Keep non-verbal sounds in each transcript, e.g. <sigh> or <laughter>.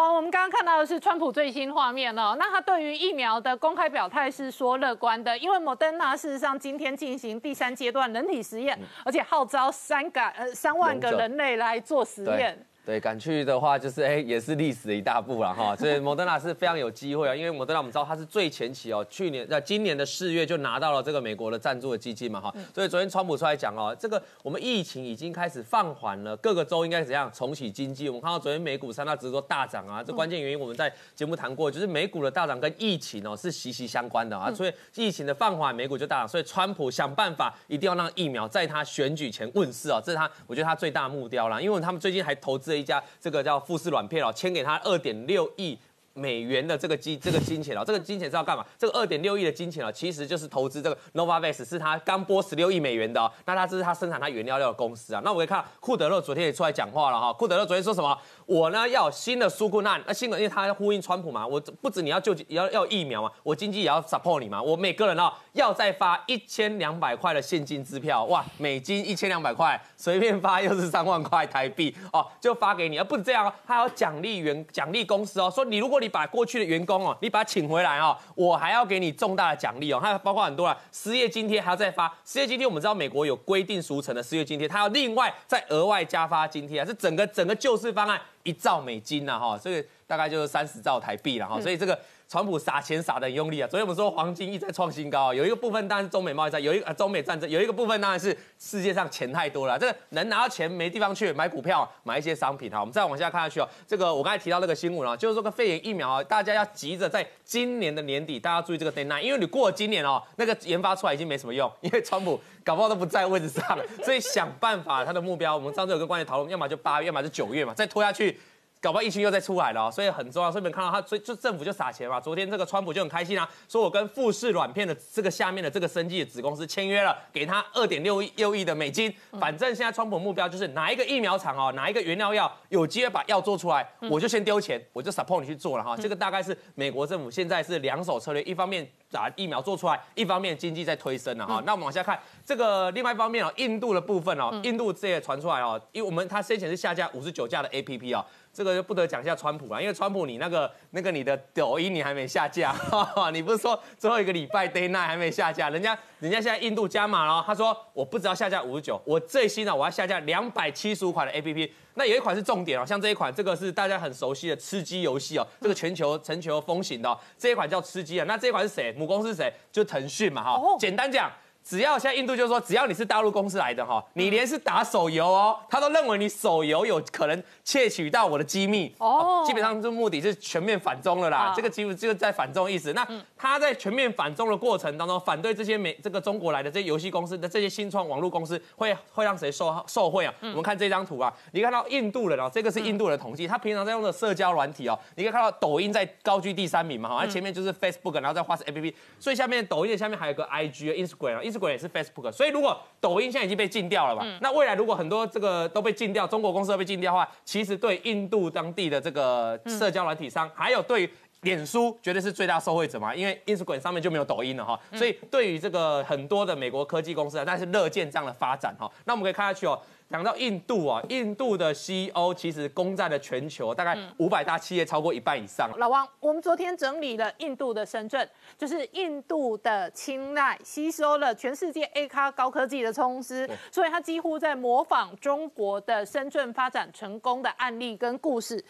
王，我们刚刚看到的是川普最新画面哦。那他对于疫苗的公开表态是说乐观的，因为莫登纳事实上今天进行第三阶段人体实验，而且号召三个呃三万个人类来做实验。对，敢去的话就是哎，也是历史的一大步了哈。所以莫德纳是非常有机会啊，因为莫德纳我们知道它是最前期哦，去年在今年的四月就拿到了这个美国的赞助的基金嘛哈。所以昨天川普出来讲哦，这个我们疫情已经开始放缓了，各个州应该怎样重启经济？我们看到昨天美股三大指数大涨啊，这关键原因我们在节目谈过，就是美股的大涨跟疫情哦是息息相关的啊。所以疫情的放缓，美股就大涨。所以川普想办法一定要让疫苗在他选举前问世啊，这是他我觉得他最大目标啦。因为他们最近还投资了一家这个叫。富士软片哦，签给他二点六亿美元的这个金这个金钱哦，这个金钱是要干嘛？这个二点六亿的金钱哦，其实就是投资这个 Novavax，是他刚拨十六亿美元的。那他这是他生产他原料料的公司啊。那我可以看库德勒昨天也出来讲话了哈，库德勒昨天说什么？我呢要新的苏库难，那新的因为他要呼应川普嘛，我不止你要救济要要疫苗嘛，我经济也要 support 你嘛，我每个人哦要再发一千两百块的现金支票，哇，美金一千两百块，随便发又是三万块台币哦，就发给你，而不止这样哦，他要奖励员奖励公司哦，说你如果你把过去的员工哦，你把他请回来哦，我还要给你重大的奖励哦，还有包括很多了，失业津贴还要再发，失业津贴我们知道美国有规定俗成的失业津贴，他要另外再额外加发津贴啊，是整个整个救市方案。一兆美金呐，哈，这个大概就是三十兆台币了，哈，所以这个川普撒钱撒的很用力啊。昨天我们说黄金一直在创新高啊，有一个部分当然是中美贸易战，有一个中美战争，有一个部分当然是世界上钱太多了，这个能拿到钱没地方去买股票买一些商品哈。我们再往下看下去哦，这个我刚才提到那个新闻啊，就是说个肺炎疫苗啊，大家要急着在今年的年底，大家注意这个 deadline，因为你过了今年哦，那个研发出来已经没什么用，因为川普搞不好都不在位置上了，所以想办法他的目标，我们上次有跟官员讨论，要么就八月，要么就九月嘛，再拖下去。搞不好疫情又再出来了，所以很重要。所以你们看到他，所以就政府就撒钱嘛。昨天这个川普就很开心啊，说我跟富士软片的这个下面的这个生技的子公司签约了，给他二点六亿六亿的美金。反正现在川普目标就是哪一个疫苗厂哦，哪一个原料药有机会把药做出来，我就先丢钱，我就 support 你去做了哈。这个大概是美国政府现在是两手策略，一方面把疫苗做出来，一方面经济在推升了哈。那我们往下看这个另外一方面哦，印度的部分哦，印度这也传出来哦，因为我们它先前是下架五十九架的 APP 哦。这个就不得讲一下川普了，因为川普你那个那个你的抖音你还没下架，<laughs> 你不是说最后一个礼拜 day night 还没下架，人家人家现在印度加码了，他说我不只要下架五十九，我最新的我要下架两百七十五款的 A P P，那有一款是重点哦，像这一款这个是大家很熟悉的吃鸡游戏哦，这个全球全球风行的这一款叫吃鸡啊，那这一款是谁？母公司是谁？就腾讯嘛哈，简单讲。只要现在印度就是说，只要你是大陆公司来的哈，你连是打手游哦，他都认为你手游有可能窃取到我的机密哦。基本上这目的是全面反中了啦，这个几乎就是在反中意思。那他在全面反中的过程当中，反对这些美这个中国来的这些游戏公司的这些新创网络公司，会会让谁受受贿啊？我们看这张图啊，你看到印度人哦，这个是印度人统计，他平常在用的社交软体哦，你可以看到抖音在高居第三名嘛，哈，前面就是 Facebook，然后再花式 APP，所以下面抖音的下面还有个 IG、Instagram，Instagram。也是 Facebook，所以如果抖音现在已经被禁掉了嘛？那未来如果很多这个都被禁掉，中国公司都被禁掉的话，其实对印度当地的这个社交软体商，还有对脸书，绝对是最大受惠者嘛。因为 Instagram 上面就没有抖音了哈，所以对于这个很多的美国科技公司啊，但是乐见这样的发展哈。那我们可以看下去哦。讲到印度啊，印度的 CEO 其实攻占了全球大概五百大企业超过一半以上。老王，我们昨天整理了印度的深圳，就是印度的青睐吸收了全世界 A 咖高科技的冲司，所以它几乎在模仿中国的深圳发展成功的案例跟故事。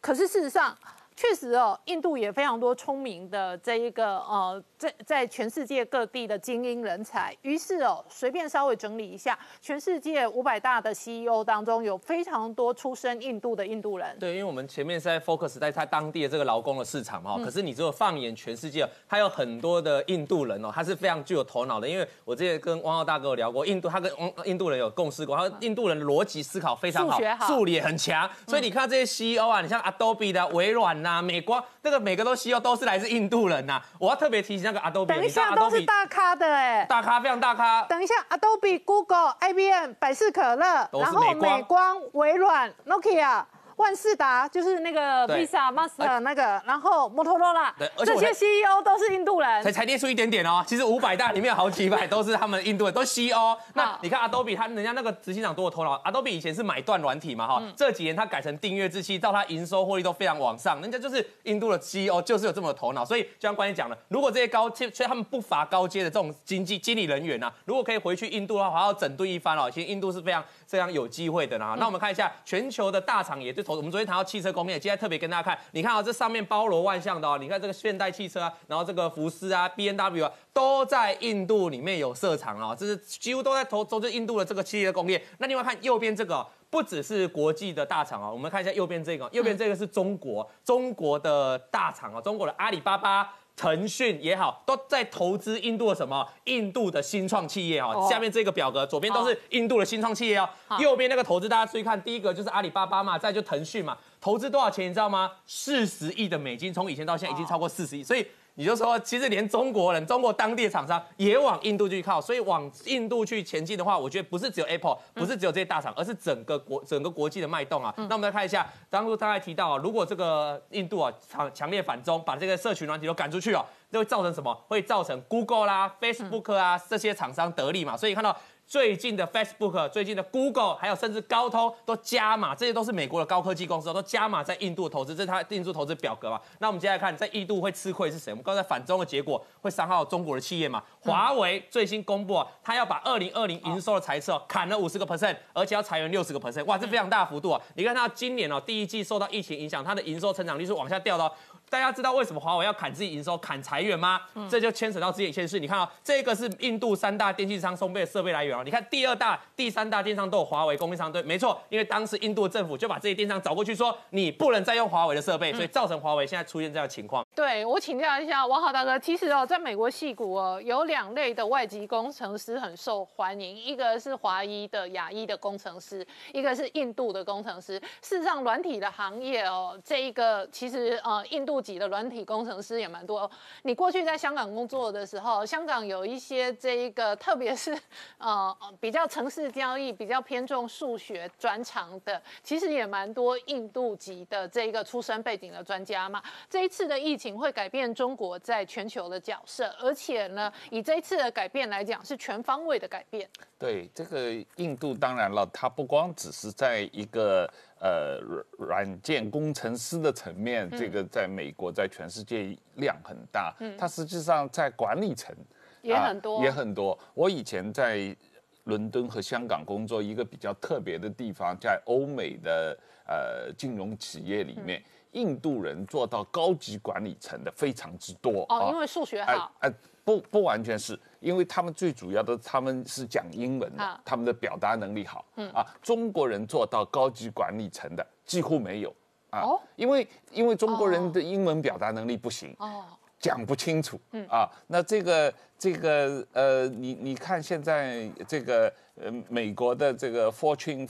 可是事实上，确实哦，印度也非常多聪明的这一个呃，在在全世界各地的精英人才。于是哦，随便稍微整理一下，全世界五百大的 CEO 当中，有非常多出身印度的印度人。对，因为我们前面是在 focus 在他当地的这个劳工的市场嘛，可是你只有放眼全世界，他有很多的印度人哦，他是非常具有头脑的。因为我之前跟汪浩大哥有聊过，印度他跟印度人有共识过，他说印度人逻辑思考非常好，数理也很强。所以你看这些 CEO 啊，你像 Adobe 的微软呐。啊，美国那个每个都需要都是来自印度人呐。我要特别提醒那个 Adobe，等一下都是大咖的哎，大咖非常大咖。等一下，Adobe、Google、IBM、百事可乐，然后美光、微软、Nokia。万事达就是那个 Visa、Master 那个，然后摩托罗拉，这些 CEO 都是印度人。才才列出一点点哦，其实五百大里面有好几百都是他们印度人，都 CEO。那你看 Adobe，他人家那个执行长多有头脑。Adobe 以前是买断软体嘛，哈，这几年他改成订阅制，期到他营收获利都非常往上。人家就是印度的 CEO，就是有这么头脑。所以就像关键讲了，如果这些高阶，所以他们不乏高阶的这种经济经理人员呐，如果可以回去印度的话，还要整顿一番哦。其实印度是非常非常有机会的啦。那我们看一下全球的大厂，也就我们昨天谈到汽车工业，今天特别跟大家看，你看啊，这上面包罗万象的哦。你看这个现代汽车啊，然后这个福斯啊，B N W 啊，都在印度里面有设厂啊。这是几乎都在投投资印度的这个汽车工业。那另外看右边这个，不只是国际的大厂哦，我们看一下右边这个，右边这个是中国中国的大厂哦，中国的阿里巴巴。腾讯也好，都在投资印度的什么？印度的新创企业哦。下面这个表格，左边都是印度的新创企业哦，右边那个投资大家注意看，第一个就是阿里巴巴嘛，再就腾讯嘛，投资多少钱你知道吗？四十亿的美金，从以前到现在已经超过四十亿，所以。你就说，其实连中国人、中国当地的厂商也往印度去靠，所以往印度去前进的话，我觉得不是只有 Apple，不是只有这些大厂，而是整个国、整个国际的脉动啊。那我们来看一下，当初刚才提到啊，如果这个印度啊强强烈反中，把这个社群软体都赶出去哦，就会造成什么？会造成 Google 啦、Facebook 啊这些厂商得利嘛。所以看到。最近的 Facebook、最近的 Google，还有甚至高通都加码，这些都是美国的高科技公司，都加码在印度的投资，这是它印度投资表格嘛？那我们接下来看，在印度会吃亏是谁？我们刚才反中的结果会伤害中国的企业嘛？华为最新公布啊，它要把二零二零营收的财测砍了五十个 percent，而且要裁员六十个 percent，哇，这非常大幅度啊！你看它今年哦，第一季受到疫情影响，它的营收成长率是往下掉的。大家知道为什么华为要砍自己营收、砍裁员吗？这就牵扯到自己一件事。你看啊，这个是印度三大电信商送备的设备来源哦。你看第二大、第三大电商都有华为供应商，对，没错。因为当时印度政府就把这些电商找过去说，你不能再用华为的设备，所以造成华为现在出现这样的情况。对我请教一下王浩大哥，其实哦，在美国戏谷哦，有两类的外籍工程师很受欢迎，一个是华裔的亚裔的工程师，一个是印度的工程师。事实上，软体的行业哦，这一个其实呃，印度籍的软体工程师也蛮多。你过去在香港工作的时候，香港有一些这一个，特别是呃比较城市交易比较偏重数学专长的，其实也蛮多印度籍的这一个出身背景的专家嘛。这一次的疫情会改变中国在全球的角色，而且呢，以这一次的改变来讲，是全方位的改变。对这个印度，当然了，它不光只是在一个呃软件工程师的层面，这个在美国在全世界量很大，它实际上在管理层也很多，也很多。我以前在伦敦和香港工作，一个比较特别的地方，在欧美的呃金融企业里面。印度人做到高级管理层的非常之多哦，因为数学好。哎，不不完全是因为他们最主要的他们是讲英文的，他们的表达能力好。嗯啊，中国人做到高级管理层的几乎没有啊，因为因为中国人的英文表达能力不行哦，讲不清楚。嗯啊，那这个这个呃，你你看现在这个呃美国的这个 Fortune。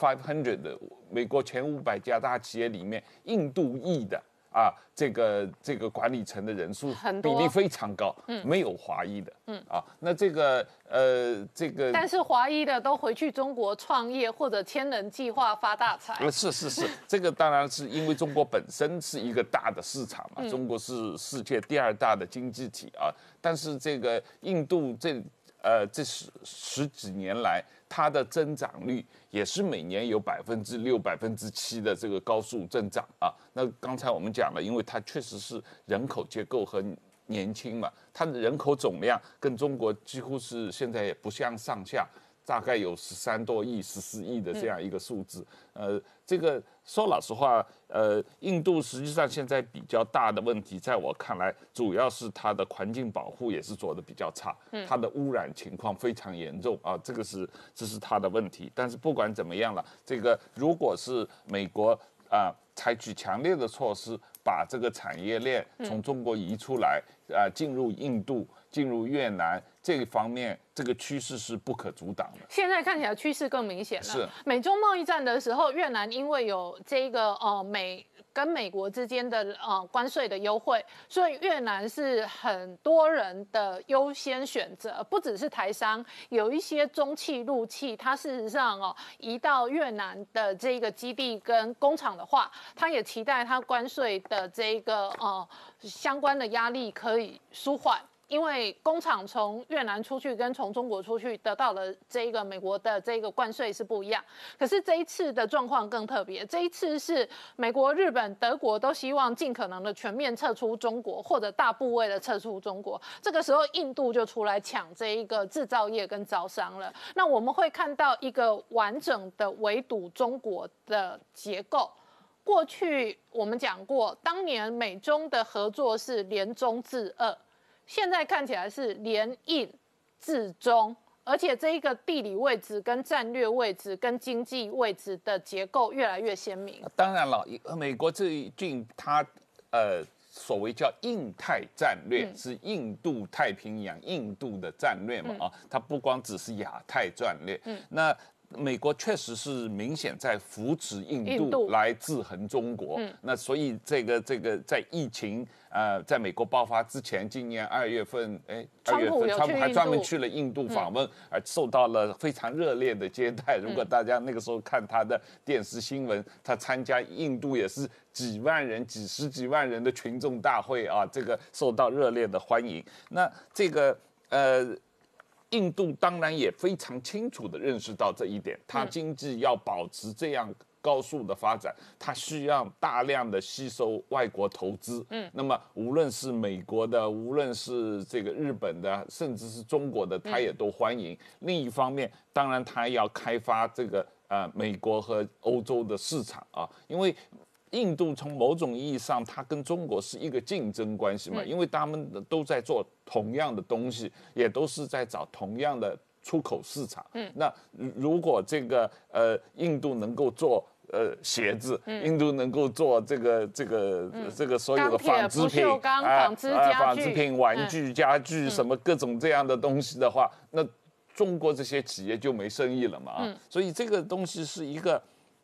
Five hundred 的美国前五百家大企业里面，印度裔的啊，这个这个管理层的人数比例非常高，嗯，没有华裔的，嗯。啊，那这个呃这个，但是华裔的都回去中国创业或者千人计划发大财，是是是，这个当然是因为中国本身是一个大的市场嘛，中国是世界第二大的经济体啊，但是这个印度这呃这十十几年来。它的增长率也是每年有百分之六、百分之七的这个高速增长啊。那刚才我们讲了，因为它确实是人口结构很年轻嘛，它的人口总量跟中国几乎是现在也不相上下。大概有十三多亿、十四亿的这样一个数字，呃，这个说老实话，呃，印度实际上现在比较大的问题，在我看来，主要是它的环境保护也是做的比较差，它的污染情况非常严重啊，这个是这是它的问题。但是不管怎么样了，这个如果是美国啊采取强烈的措施，把这个产业链从中国移出来，啊，进入印度。进入越南这一方面，这个趋势是不可阻挡的。现在看起来趋势更明显了。是美中贸易战的时候，越南因为有这个呃美跟美国之间的呃关税的优惠，所以越南是很多人的优先选择。不只是台商，有一些中汽、陆汽，它事实上哦移到越南的这个基地跟工厂的话，它也期待它关税的这个呃相关的压力可以舒缓。因为工厂从越南出去跟从中国出去得到的这一个美国的这个关税是不一样，可是这一次的状况更特别，这一次是美国、日本、德国都希望尽可能的全面撤出中国或者大部位的撤出中国，这个时候印度就出来抢这一个制造业跟招商了。那我们会看到一个完整的围堵中国的结构。过去我们讲过，当年美中的合作是联中制二。现在看起来是联印制中，而且这一个地理位置、跟战略位置、跟经济位置的结构越来越鲜明。当然了，美国最近它呃所谓叫印太战略，是印度太平洋、印度的战略嘛啊，它不光只是亚太战略。嗯，那。美国确实是明显在扶持印度来制衡中国，那所以这个这个在疫情呃在美国爆发之前，今年二月份，哎，二月份川普还专门去了印度访问，而受到了非常热烈的接待。如果大家那个时候看他的电视新闻，他参加印度也是几万人、几十几万人的群众大会啊，这个受到热烈的欢迎。那这个呃。印度当然也非常清楚地认识到这一点，它经济要保持这样高速的发展，它需要大量的吸收外国投资。嗯，那么无论是美国的，无论是这个日本的，甚至是中国的，它也都欢迎。另一方面，当然它要开发这个呃美国和欧洲的市场啊，因为。印度从某种意义上，它跟中国是一个竞争关系嘛，因为他们都在做同样的东西，也都是在找同样的出口市场。嗯，那如果这个呃印度能够做呃鞋子，印度能够做这个这个这个所有的纺织品啊纺织品、玩具、家具什么各种这样的东西的话，那中国这些企业就没生意了嘛。啊，所以这个东西是一个。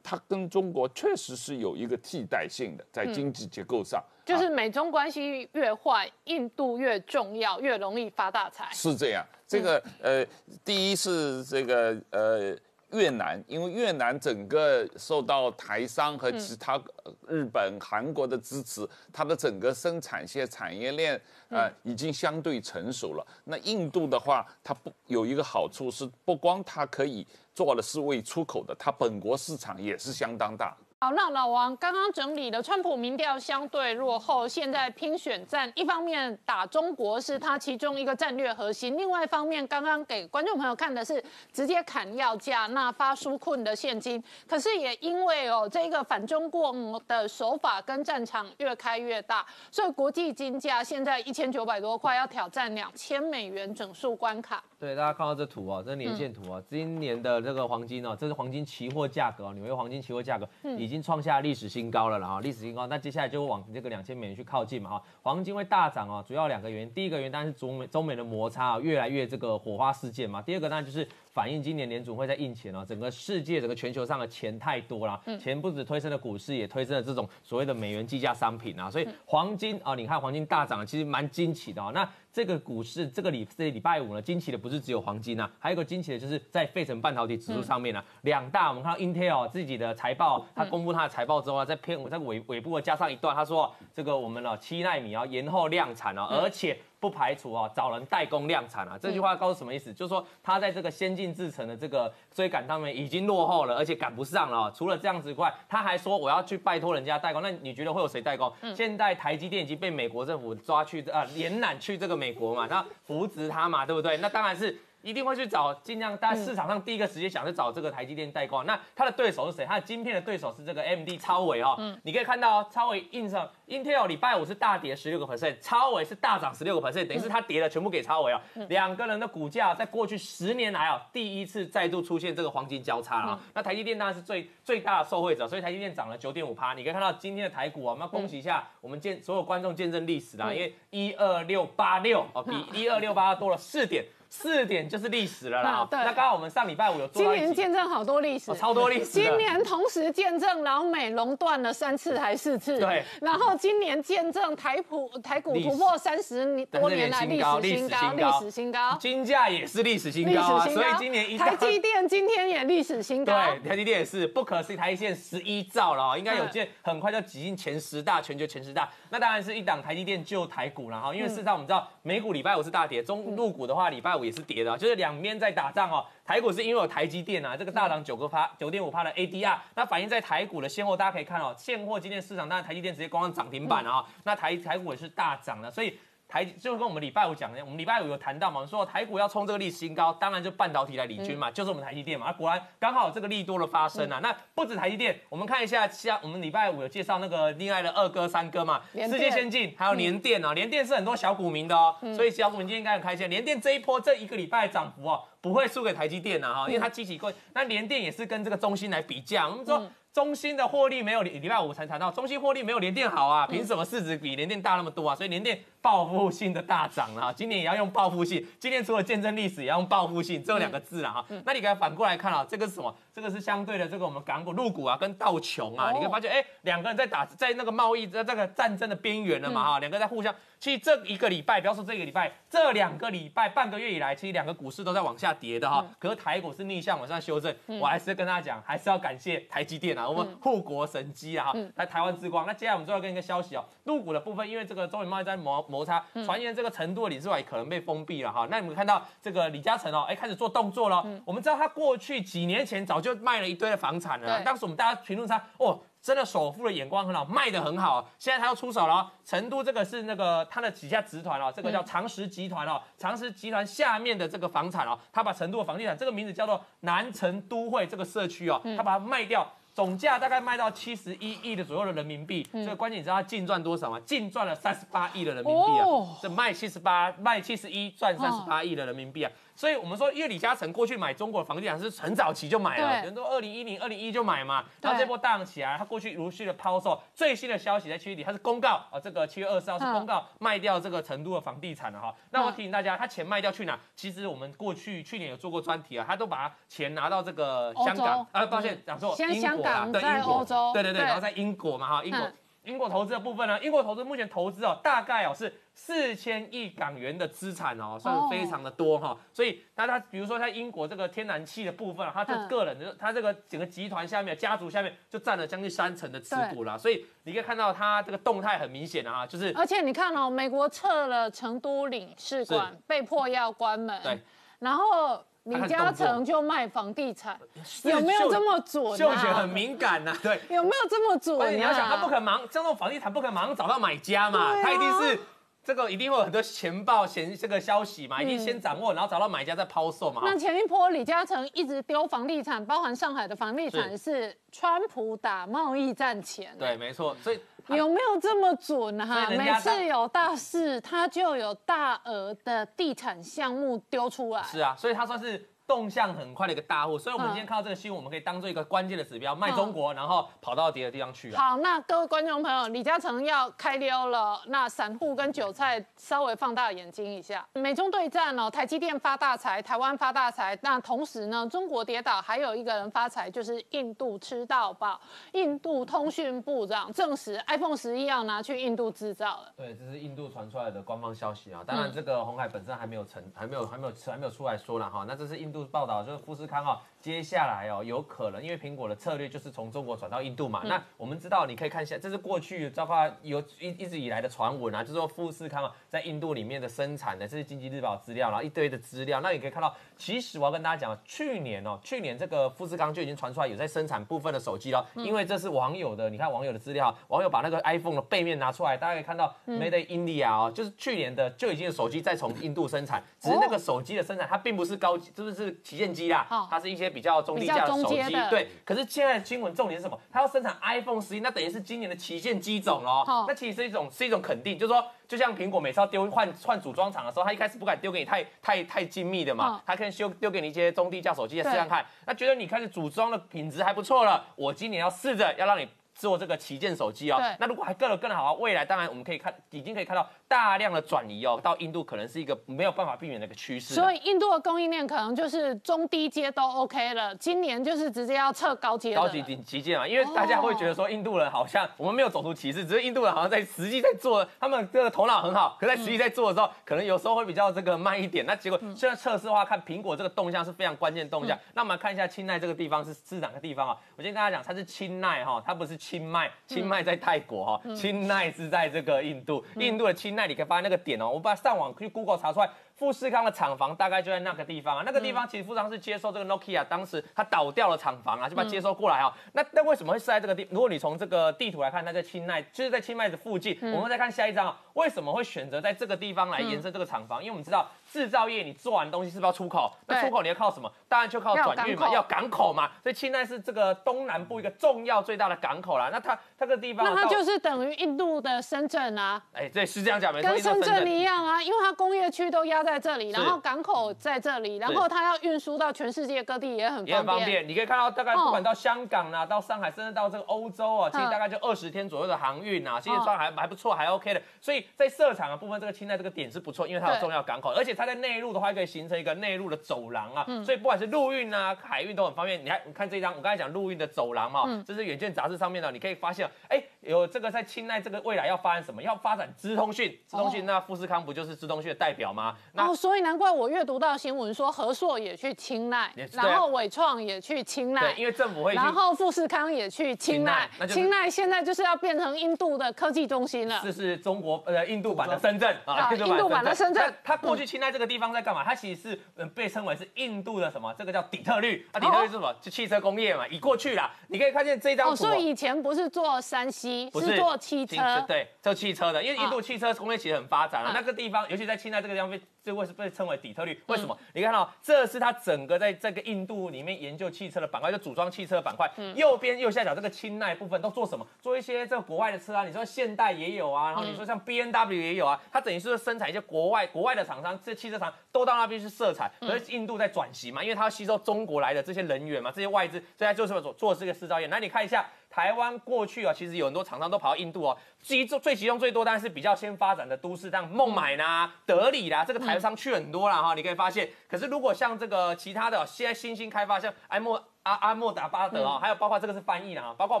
它跟中国确实是有一个替代性的，在经济结构上，就是美中关系越坏，印度越重要，越容易发大财。是这样，这个呃，第一是这个呃。越南，因为越南整个受到台商和其他日本、韩国的支持，它的整个生产线产业链呃已经相对成熟了。那印度的话，它不有一个好处是，不光它可以做的是为出口的，它本国市场也是相当大。好，那老王刚刚整理了，川普民调相对落后，现在拼选战，一方面打中国是他其中一个战略核心，另外一方面刚刚给观众朋友看的是直接砍药价，那发纾困的现金，可是也因为哦这个反中共的手法跟战场越开越大，所以国际金价现在一千九百多块，要挑战两千美元整数关卡。对，大家看到这图哦，这是年线图啊，今年的这个黄金哦，这是黄金期货价格哦，纽约黄金期货价格已经创下历史新高了了哈，历史新高，那接下来就会往这个两千美元去靠近嘛哈，黄金会大涨哦，主要两个原因，第一个原因当然是中美中美的摩擦啊，越来越这个火花四溅嘛，第二个当然就是。反映今年年总会在印钱哦，整个世界、整个全球上的钱太多了，钱不止推升了股市，也推升了这种所谓的美元计价商品啊，所以黄金啊，你看黄金大涨，其实蛮惊奇的哦。那这个股市这个礼这礼拜五呢，惊奇的不是只有黄金啊，还有一个惊奇的就是在费城半导体指数上面呢，两大我们看到 Intel 自己的财报，它公布它的财报之后啊，在片在尾尾部加上一段，他说这个我们呢七纳米啊延后量产了，而且。不排除啊，找人代工量产啊。这句话告诉什么意思？就是说他在这个先进制程的这个追赶上面已经落后了，而且赶不上了。除了这样子以外，他还说我要去拜托人家代工。那你觉得会有谁代工？现在台积电已经被美国政府抓去啊，连揽去这个美国嘛，那扶植他嘛，对不对？那当然是。一定会去找，尽量在市场上第一个时间想去找这个台积电代工。那它的对手是谁？它的晶片的对手是这个 M D 超伟哦。嗯，你可以看到超伟印上，Intel 礼拜五是大跌十六个 percent，超伟是大涨十六个 percent，等于是它跌了全部给超伟哦。两个人的股价在过去十年来哦，第一次再度出现这个黄金交叉了。那台积电当然是最最大的受惠者，所以台积电涨了九点五趴。你可以看到今天的台股啊，我们要恭喜一下我们见所有观众见证历史啦，因为一二六八六哦，比一二六八多了四点。四点就是历史了啦。啊。对。那刚刚我们上礼拜五有做今年见证好多历史，哦超多历史今年同时见证老美垄断了三次还四次，对。然后今年见证台普台股突破三十年多年来历史新高，历史新高，金价也是历史新高啊，高。所以今年一台积电今天也历史新高，对，台积电也是不可思议，台积电十一兆了哦，应该有见很快就挤进前十大，全球前十大。那当然是一档台积电救台股了哈，因为事实上我们知道美股礼拜五是大跌，中陆股的话礼拜也是跌的，就是两边在打仗哦。台股是因为有台积电啊，这个大涨九个趴，九点五趴的 ADR，那反映在台股的现货，大家可以看哦，现货今天市场当然台积电直接光上涨停板了啊，那台台股也是大涨了，所以。台就跟我们礼拜五讲的，我们礼拜五有谈到嘛，我们说台股要冲这个历史新高，当然就半导体来领军嘛，就是我们台积电嘛。啊，果然刚好有这个利多的发生啊。那不止台积电，我们看一下，像我们礼拜五有介绍那个另外的二哥、三哥嘛，世界先进还有联电啊，联电是很多小股民的哦，所以小股民今天应该很开心。联电这一波这一个礼拜的涨幅哦，不会输给台积电呐哈，因为它积极过，那联电也是跟这个中芯来比价，我们说。中芯的获利没有礼礼拜五才谈到，中芯获利没有联电好啊，凭什么市值比联电大那么多啊？所以联电报复性的大涨啊，今年也要用报复性，今年除了见证历史，也要用报复性，只有两个字了哈。那你给它反过来看啊，这个是什么？这个是相对的这个我们港股、入股啊，跟道琼啊，哦你会发现，哎，两个人在打在那个贸易在这个战争的边缘了嘛哈，两个在互相。其实这一个礼拜，不要说这个礼拜，这两个礼拜半个月以来，其实两个股市都在往下跌的哈。可是台股是逆向往上修正，我还是跟大家讲，还是要感谢台积电啊，我们护国神机啊哈，来台湾之光。那接下来我们最后跟一个消息哦，入股的部分，因为这个中美贸易战摩摩擦，传言这个程度的理事会可能被封闭了哈。那你们看到这个李嘉诚哦，哎开始做动作了。我们知道他过去几年前早就卖了一堆的房产了，对当时我们大家评论他哦。真的首富的眼光很好，卖的很好。现在他要出手了哦，成都这个是那个他的几家集团哦，这个叫长实集团哦，长实集团下面的这个房产哦，他把成都的房地产这个名字叫做南城都会这个社区哦，他把它卖掉。总价大概卖到七十一亿的左右的人民币，所以关键你知道他净赚多少吗？净赚了三十八亿的人民币啊哦！这卖七十八，卖七十一，赚三十八亿的人民币啊！所以我们说，因为李嘉诚过去买中国的房地产是很早期就买了，人都二零一零、二零一就买嘛，对然后这波大涨起来，他过去如续的抛售。最新的消息在七月底，他是公告啊，这个七月二十号是嗯公告卖掉这个成都的房地产了哈。那我嗯提醒大家，他钱卖掉去哪？其实我们过去去年有做过专题啊，他都把钱拿到这个香港啊，抱歉讲错，先英国啊香港对英国对对对，对然后在英国嘛哈，英国嗯。英国投资的部分呢？英国投资目前投资哦，大概哦是四千亿港元的资产哦，算是非常的多哈、所以那他比如说在英国这个天然气的部分啊，他这嗯。个人的他这个整个集团下面家族下面就占了将近三成的持股啦，所以你可以看到它这个动态很明显的哈，就是而且你看哦，美国撤了成都领事馆，被迫要关门。对，然后李嘉诚就卖房地产，有没有这么准嗅觉很啊？敏感呐、对。有没有这么准你要想，他不啊？可能马上像这种房地产不可能马上找到买家嘛，啊他一定是这个一定会有很多情报、前这个消息嘛，一定先掌握，然后找到买家再抛售嘛。哈那前一波李嘉诚一直丢房地产，包含上海的房地产是川普打贸易战前。对，没错，所以有没有这么准啊？每次有大事，他就有大额的地产项目丢出来。是啊，所以他算是动向很快的一个大户，所以我们嗯今天看到这个新闻，我们可以当做一个关键的指标，卖中国，然后跑到别的地方去啊。好，那各位观众朋友，李嘉诚要开溜了，那散户跟韭菜稍微放大眼睛一下。美中对战哦，台积电发大财，台湾发大财，那同时呢，中国跌倒，还有一个人发财，就是印度吃到饱。印度通讯部长证实，iPhone 十一要拿去印度制造了。对，这是印度传出来的官方消息啊。当然，这个红海本身还没有成，还没有，还没有，还没有出来说了哈。那这是印度报道，就是富士康哦，接下来哦，有可能因为苹果的策略就是从中国转到印度嘛。那我们知道，你可以看一下，这是过去包括有一一直以来的传闻啊，就是说富士康啊在印度里面的生产的，这是经济日报资料，然后一堆的资料。那你可以看到，其实我要跟大家讲，去年哦，去年这个富士康就已经传出来有在生产部分的手机了，因为这是网友的，你看网友的资料，网友把那个 iPhone 的背面拿出来，大家可以看到 Made in India 哦，就是去年的就已经有手机在从印度生产，只是那个手机的生产它并不是高级，就是是旗舰机啦哦，它是一些比较中低价的手机，对。可是现在的新闻重点是什么？它要生产 iPhone 十一，那等于是今年的旗舰机种喽。哦那其实是一种是一种肯定，就是说，就像苹果每次要丢换换组装厂的时候，它一开始不敢丢给你太太太精密的嘛嗯，它可能修丢给你一些中低价手机来试看看。那觉得你开始组装的品质还不错了，我今年要试着要让你。做这个旗舰手机哦对。那如果还更更好啊，未来当然我们可以看，已经可以看到大量的转移哦，到印度可能是一个没有办法避免的一个趋势。所以印度的供应链可能就是中低阶都 OK 了，今年就是直接要测高阶高级顶旗舰嘛，因为大家会觉得说印度人好像我们没有种族歧视，只是印度人好像在实际在做，他们这个头脑很好，可在实际在做的时候，可能有时候会比较这个慢一点。那结果现在测试的话，看苹果这个动向是非常关键动向。那我们看一下清奈这个地方是是哪个地方啊？我先跟大家讲，它是清奈哈，它不是清迈，清迈在泰国哈，清奈是在这个印度，印度的清那你可以发现那个点哦，我们把上网去 Google 查出来。富士康的厂房大概就在那个地方啊，那个地方其实富士康是接收这个 Nokia，当时它倒掉了厂房啊，就把它接收过来啊。那那为什么会是在这个地？如果你从这个地图来看，它在清迈，就是在清迈的附近。我们再看下一张啊，为什么会选择在这个地方来延伸这个厂房？因为我们知道制造业你做完东西是不是要出口？那出口你要靠什么？当然就靠转运嘛，要港口嘛。所以清迈是这个东南部一个重要最大的港口啦。那它这个地方，那它就是等于印度的深圳啊。哎，对，是这样讲没错，跟深圳一样啊，因为它工业区都压在这里，然后。港口在这里，然后它要运输到全世界各地也很也很方便。你可以看到，大概不管到香港啊，到上海，甚至到这个欧洲啊，其实大概就二十天左右的航运啊，其实算还还不错，还 OK 的。所以在设厂的部分，这个清代这个点是不错，因为它有重要港口，而且它在内陆的话可以形成一个内陆的走廊啊。所以不管是陆运啊、海运都很方便。你看，你看这张，我刚才讲陆运的走廊嘛，这是远见杂志上面的，你可以发现，哎，有这个在青睐这个未来要发展什么？要发展资通讯，资通讯那富士康不就是资通讯的代表吗？那所以难怪我阅读到新。闻说和硕也去青睐，然后伟创也去青睐，对，因为政府会，然后富士康也去青奈，青睐现在就是要变成印度的科技中心了。这是中国呃印度版的深圳啊，印度版的深圳。它过去青睐这个地方在干嘛？它其实是嗯被称为是印度的什么？这个叫底特律啊，底特律是什么？就汽车工业嘛。已过去了，你可以看见这张图。所以以前不是做山西，是做汽车，对，做汽车的。因为印度汽车工业其实很发展啊，那个地方，尤其在清奈这个地方被这为是被称为底特律。为什么？你看到这。是它整个在这个印度里面研究汽车的板块，就组装汽车板块。右边右下角这个青睐部分都做什么？做一些这个国外的车啊，你说现代也有啊，然后你说像 B N W 也有啊，它等于是生产一些国外国外的厂商，这汽车厂都到那边去设厂。可是印度在转型嘛，因为它要吸收中国来的这些人员嘛，这些外资，所以它就是做做这个制造业。那你看一下。台湾过去啊，其实有很多厂商都跑到印度哦，集中最集中最多，当然是比较先发展的都市，像孟买啦、德里啦，这个台商去很多了哈。你可以发现，可是如果像这个其他的，现在新兴开发，像埃莫阿阿莫达巴德啊，还有包括这个是翻译啊，包括我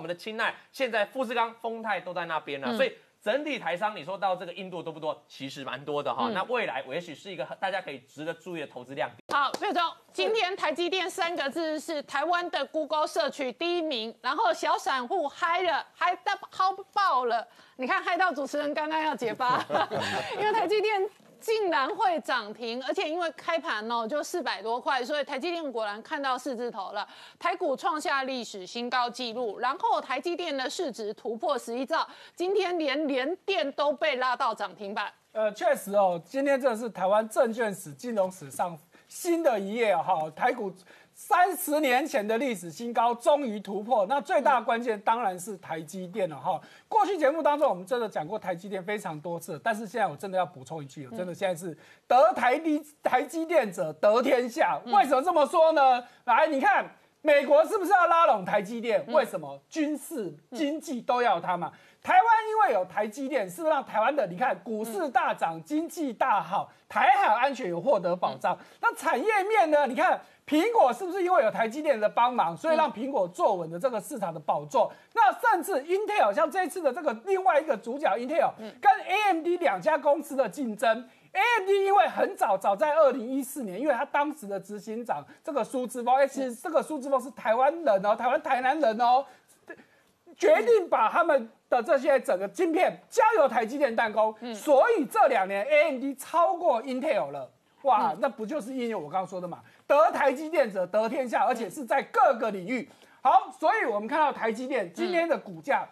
们的青奈，现在富士康、丰泰都在那边了，所以。整体台商，你说到这个印度多不多？其实蛮多的哈。那未来我也许是一个大家可以值得注意的投资亮点。好，岳总，今天台积电三个字是台湾的 Google 社区第一名，然后小散户嗨了，嗨到嗨爆了。你看嗨到主持人刚刚要结巴，<laughs> <laughs> 因为台积电。竟然会涨停，而且因为开盘哦就四百多块，所以台积电果然看到四字头了，台股创下历史新高纪录，然后台积电的市值突破十一兆，今天连连电都被拉到涨停板。呃，确实哦，今天这是台湾证券史、金融史上新的一页哈，台股。三十年前的历史新高终于突破，那最大关键当然是台积电了哈。过去节目当中我们真的讲过台积电非常多次，但是现在我真的要补充一句，真的现在是得台积台积电者得天下。为什么这么说呢？来，你看美国是不是要拉拢台积电？为什么军事经济都要它嘛？台湾因为有台积电，是不是让台湾的你看股市大涨，经济大好，台海安全有获得保障？那产业面呢？你看。苹果是不是因为有台积电的帮忙，所以让苹果坐稳了这个市场的宝座？那甚至 Intel 像这次的这个另外一个主角 Intel 跟 AMD 两家公司的竞争，AMD 因为很早早在二零一四年，因为他当时的执行长这个苏志峰，哎，其实这个苏志峰是台湾人哦，台湾台南人哦，决定把他们的这些整个晶片交由台积电代工，所以这两年 AMD 超过 Intel 了。哇，那不就是因为我刚刚说的嘛？得台积电者得天下，而且是在各个领域。好，所以我们看到台积电今天的股价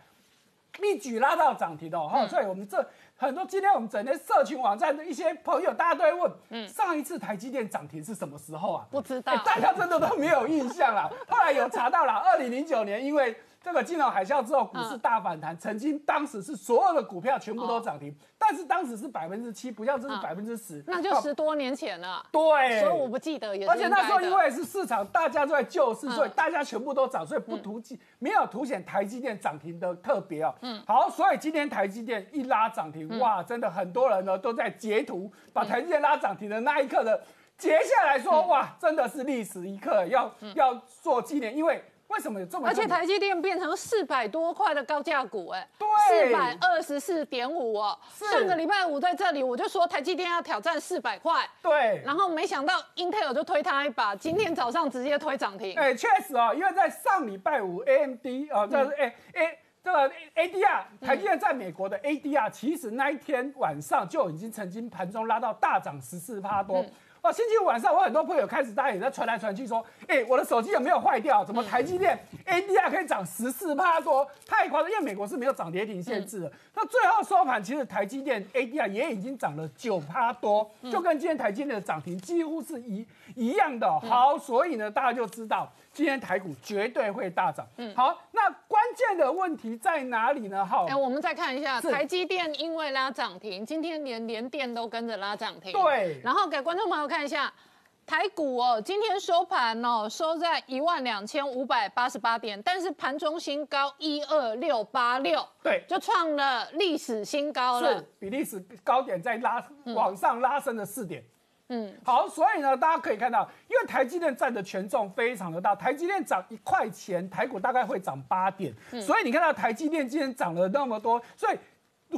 一举拉到涨停哦。哈，所以我们这很多今天我们整天社群网站的一些朋友，大家都会问：嗯，上一次台积电涨停是什么时候啊？不知道，大家真的都没有印象啦。<laughs> 后来有查到了，二零零九年，因为这个金融海啸之后，股市大反弹，曾经当时是所有的股票全部都涨停，但是当时是百分之七，不像这是百分之十，那就十多年前了。对，所以我不记得也。而且那时候因为是市场大家都在救市，所以大家全部都涨，所以不凸显没有凸显台积电涨停的特别啊。嗯，好，所以今天台积电一拉涨停，哇，真的很多人呢都在截图，把台积电拉涨停的那一刻的截下来说，哇，真的是历史一刻，要要做纪念，因为。为什么有这么？而且台积电变成四百多块的高价股，哎，对，四百二十四点五哦。上个礼拜五在这里，我就说台积电要挑战四百块，对。然后没想到 Intel 就推他一把，今天早上直接推涨停。哎，确实哦，因为在上礼拜五 AMD 哦，这是哎哎这个 ADR 台积电在美国的 ADR，其实那一天晚上就已经曾经盘中拉到大涨十四趴多。哦，星期五晚上，我很多朋友开始大家也在传来传去说，哎，我的手机有没有坏掉？怎么台积电 ADR 可以涨十四趴多？太夸张，因为美国是没有涨跌停限制的。那最后收盘，其实台积电 ADR 也已经涨了九趴多，就跟今天台积电的涨停几乎是一一样的。好，所以呢，大家就知道。今天台股绝对会大涨。嗯，好，那关键的问题在哪里呢？好，哎，我们再看一下台积电，因为拉涨停，今天连连电都跟着拉涨停。对，然后给观众朋友看一下台股哦，今天收盘哦，收在一万两千五百八十八点，但是盘中新高一二六八六，对，就创了历史新高了，比历史高点再拉往上拉升了四点。嗯，好，所以呢，大家可以看到，因为台积电占的权重非常的大，台积电涨一块钱，台股大概会涨八点，所以你看到台积电今天涨了那么多，所以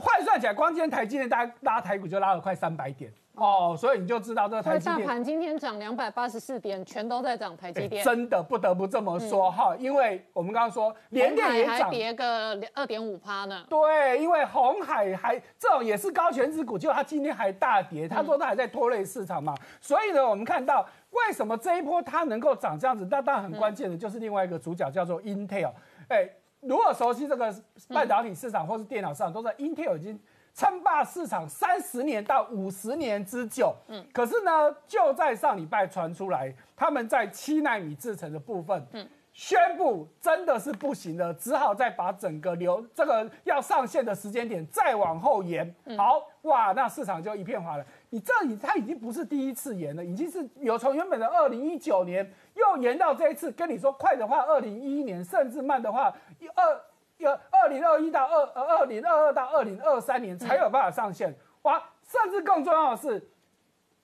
换算起来，光今天台积电大家拉台股就拉了快三百点。哦，所以你就知道这个台积电大盘今天涨两百八十四点，全都在涨台积电，真的不得不这么说哈，因为我们刚刚说连电也涨，跌个二点五趴呢。对，因为红海还这种也是高权值股，就它今天还大跌，他说它还在拖累市场嘛。所以呢，我们看到为什么这一波它能够涨这样子，那当然很关键的就是另外一个主角叫做 Intel。哎，如果熟悉这个半导体市场或是电脑市场，都知道 Intel 已经。称霸市场三十年到五十年之久，嗯，可是呢，就在上礼拜传出来，他们在七纳米制程的部分，嗯，宣布真的是不行了，只好再把整个流这个要上线的时间点再往后延。好，哇，那市场就一片哗然。你这里它已经不是第一次延了，已经是有从原本的二零一九年又延到这一次，跟你说快的话二零一一年，甚至慢的话一二。要二零二一到二呃二零二二到二零二三年才有办法上线哇！甚至更重要的是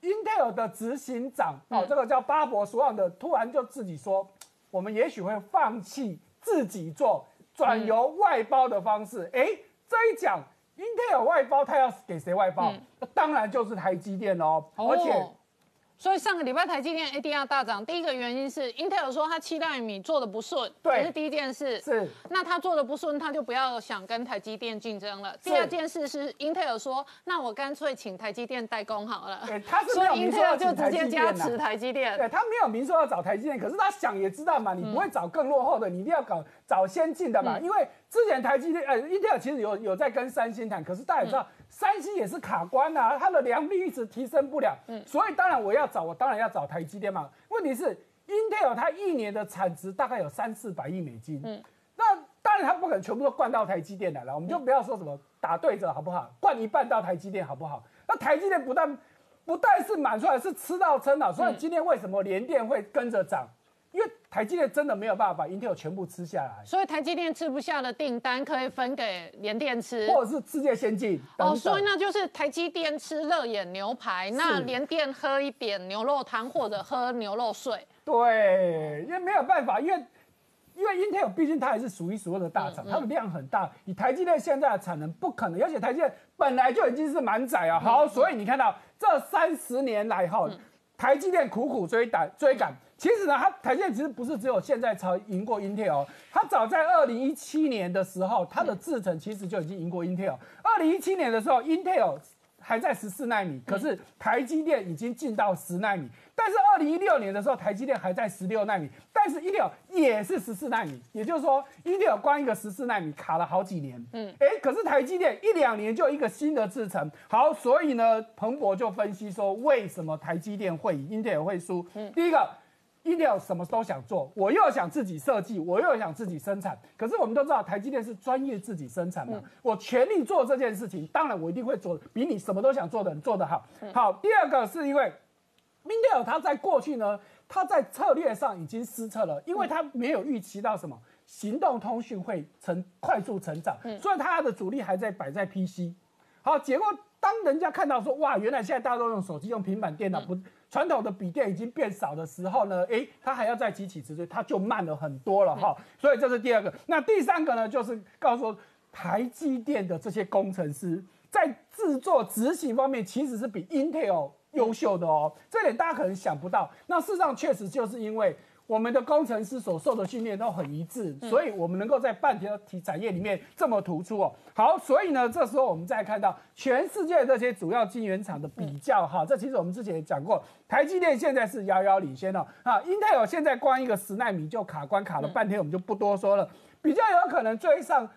，Intel 的执行长哦，这个叫巴博索朗的，突然就自己说，我们也许会放弃自己做，转由外包的方式。哎，这一讲，Intel 外包，他要给谁外包？当然就是台积电哦，而且。所以上个礼拜台积电 ADR 大涨，第一个原因是 Intel 说它七纳米做的不顺，这是第一件事。是，那他做的不顺，他就不要想跟台积电竞争了。第二件事是 Intel 说，那我干脆请台积电代工好了。对，他是没有明说要就直接加持台积电。对他没有明说要找台积电，可是他想也知道嘛，你不会找更落后的，你一定要搞找先进的嘛。因为之前台积电呃 Intel 其实有有在跟三星谈，可是大家也知道。三星也是卡关呐，它的良率一直提升不了，嗯，所以当然我要找，我当然要找台积电嘛。问题是，Intel 它一年的产值大概有三四百亿美金，嗯，那当然它不可能全部都灌到台积电来了，我们就不要说什么打对折好不好？灌一半到台积电好不好？那台积电不但不但是满出来，是吃到撑了，所以今天为什么联电会跟着涨？台积电真的没有办法把 Intel 全部吃下来，所以台积电吃不下的订单可以分给联电吃，或者是世界先进哦，所以那就是台积电吃热眼牛排，那联电喝一点牛肉汤或者喝牛肉水。对，因为没有办法，因为因为 Intel 毕竟它还是数一数二的大厂，它的量很大，以台积电现在的产能不可能，而且台积电本来就已经是满载啊。好，所以你看到这三十年来哈，台积电苦苦追赶追赶。其实呢，它台积电其实不是只有现在才赢过 Intel，它早在二零一七年的时候，它的制程其实就已经赢过 Intel。二零一七年的时候，Intel 还在十四纳米，可是台积电已经进到十纳米。但是二零一六年的时候，台积电还在十六纳米，但是 Intel 也是十四纳米，也就是说，Intel 光一个十四纳米卡了好几年。嗯，哎，可是台积电一两年就一个新的制程。好，所以呢，彭博就分析说，为什么台积电会赢，Intel 会输？嗯，第一个。Intel 什么都想做，我又想自己设计，我又想自己生产。可是我们都知道，台积电是专业自己生产嘛，我全力做这件事情，当然我一定会做比你什么都想做的人做得好。好，第二个是因为 Intel 它在过去呢，它在策略上已经失策了，因为它没有预期到什么行动通讯会成快速成长，所以它的主力还在摆在 PC。好，结果当人家看到说哇，原来现在大家都用手机、用平板电脑，不传统的笔电已经变少的时候呢，诶，它还要再急起直追，它就慢了很多了哈。所以这是第二个。那第三个呢，就是告诉台积电的这些工程师在制作执行方面，其实是比 Intel 优秀的哦。这点大家可能想不到。那事实上确实就是因为。我们的工程师所受的训练都很一致，所以我们能够在半导体产业里面这么突出哦。好，所以呢，这时候我们再看到全世界这些主要晶圆厂的比较哈，这其实我们之前也讲过，台积电现在是遥遥领先哦。啊，Intel 现在光一个十纳米就卡关卡了半天，我们就不多说了。比较有可能追上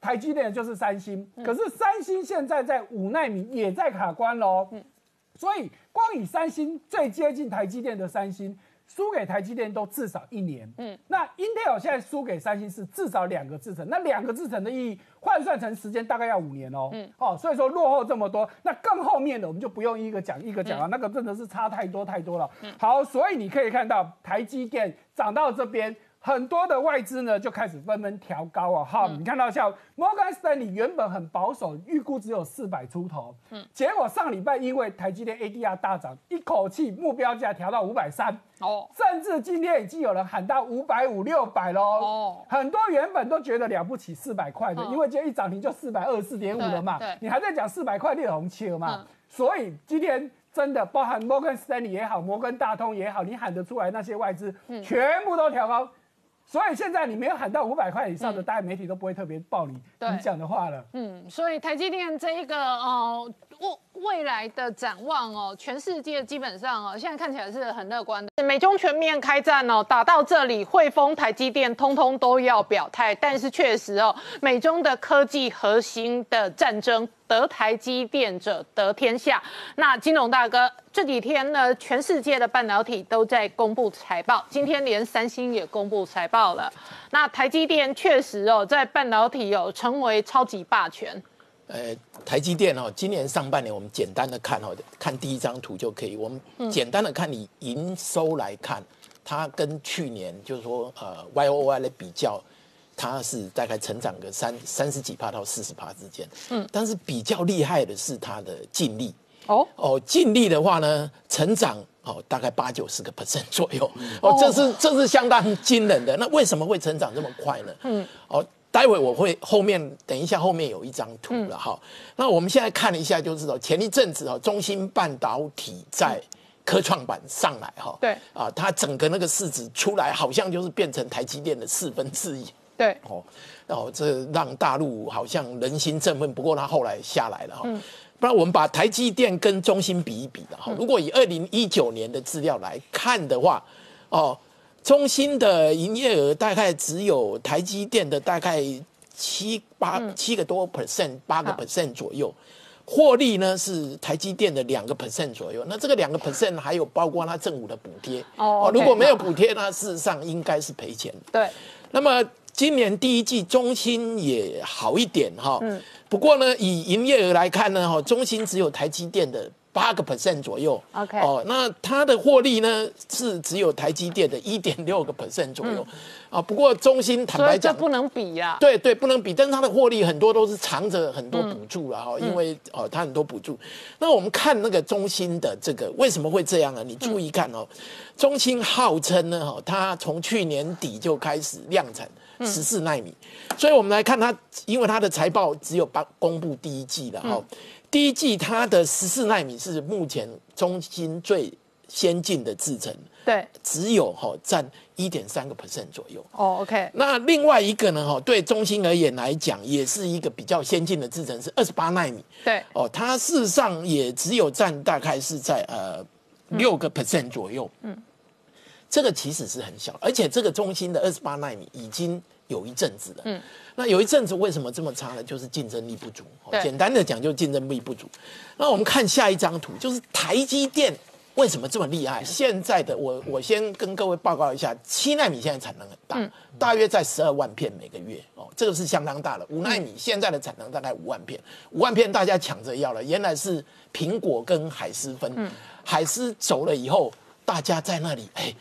台积电的就是三星，可是三星现在在五纳米也在卡关喽。所以光以三星最接近台积电的三星。输给台积电都至少一年，嗯，那 Intel 现在输给三星是至少两个制程，那两个制程的意义换算成时间大概要五年哦，嗯，哦，所以说落后这么多，那更后面的我们就不用一个讲一个讲了，那个真的是差太多太多了。嗯。好，所以你可以看到台积电涨到这边。很多的外资呢就开始纷纷调高啊，哈，你看到像摩根士丹利原本很保守，预估只有四百出头，嗯，结果上礼拜因为台积电 ADR 大涨，一口气目标价调到五百三，哦，甚至今天已经有人喊到五百五六百喽，哦，很多原本都觉得了不起四百块的，因为今天一涨停就四百二十四点五了嘛，对，你还在讲四百块裂红切嘛，所以今天真的包含摩根士丹利也好，摩根大通也好，你喊得出来那些外资，全部都调高。所以现在你没有喊到五百块以上的，大家媒体都不会特别报你你讲的话了。嗯，所以台积电这一个哦，未未来的展望哦，全世界基本上哦，现在看起来是很乐观的。美中全面开战哦，打到这里，汇丰、台积电通通都要表态。但是确实哦，美中的科技核心的战争。得台积电者得天下。那金融大哥这几天呢，全世界的半导体都在公布财报，今天连三星也公布财报了。那台积电确实哦，在半导体有成为超级霸权。呃，台积电哦，今年上半年我们简单的看哦，看第一张图就可以。我们简单的看你营收来看，它跟去年就是说呃 Y O Y 的比较。它是大概成长个三三十几帕到四十帕之间，嗯，但是比较厉害的是它的净利，哦哦，净利的话呢，成长哦大概八九十个 percent 左右，哦，这是这是相当惊人的。那为什么会成长这么快呢？嗯，哦，待会我会后面等一下后面有一张图了哈。那我们现在看了一下就知道，前一阵子哦，中芯半导体在科创板上来哈，对，啊，它整个那个市值出来，好像就是变成台积电的四分之一。对哦，然后这让大陆好像人心振奋。不过它后来下来了哈。嗯。不然我们把台积电跟中芯比一比的哈。如果以二零一九年的资料来看的话，哦，中芯的营业额大概只有台积电的大概七八七个多 percent，八个 percent 左右。获利呢是台积电的两个 percent 左右。那这个两个 percent 还有包括它政府的补贴哦。如果没有补贴呢，事实上应该是赔钱的。对。那么。今年第一季中芯也好一点哈，嗯，不过呢，以营业额来看呢，哈，中芯只有台积电的八个 percent 左右，OK，哦，那它的获利呢是只有台积电的一点六个 percent 左右，啊，不过中芯坦白讲，不能比呀，对对，不能比，但是它的获利很多都是藏着很多补助了哈，因为哦，它很多补助。那我们看那个中芯的这个为什么会这样呢？你注意看哦，中芯号称呢，哈，它从去年底就开始量产。十四纳米，所以我们来看它，因为它的财报只有公公布第一季了哈，第一季它的十四纳米是目前中芯最先进的制程，对，只有哈占一点三个 percent 左右。哦，OK。那另外一个呢，哈，对中芯而言来讲，也是一个比较先进的制程，是二十八纳米。对，哦，它事实上也只有占大概是在呃六个 percent 左右。嗯。这个其实是很小，而且这个中心的二十八纳米已经有一阵子了。嗯，那有一阵子为什么这么差呢？就是竞争力不足。简单的讲，就是竞争力不足。那我们看下一张图，就是台积电为什么这么厉害？现在的我，我先跟各位报告一下，七纳米现在产能很大，大约在十二万片每个月哦，这个是相当大的。五纳米现在的产能大概五万片，五万片大家抢着要了。原来是苹果跟海思分，海思走了以后，大家在那里哎。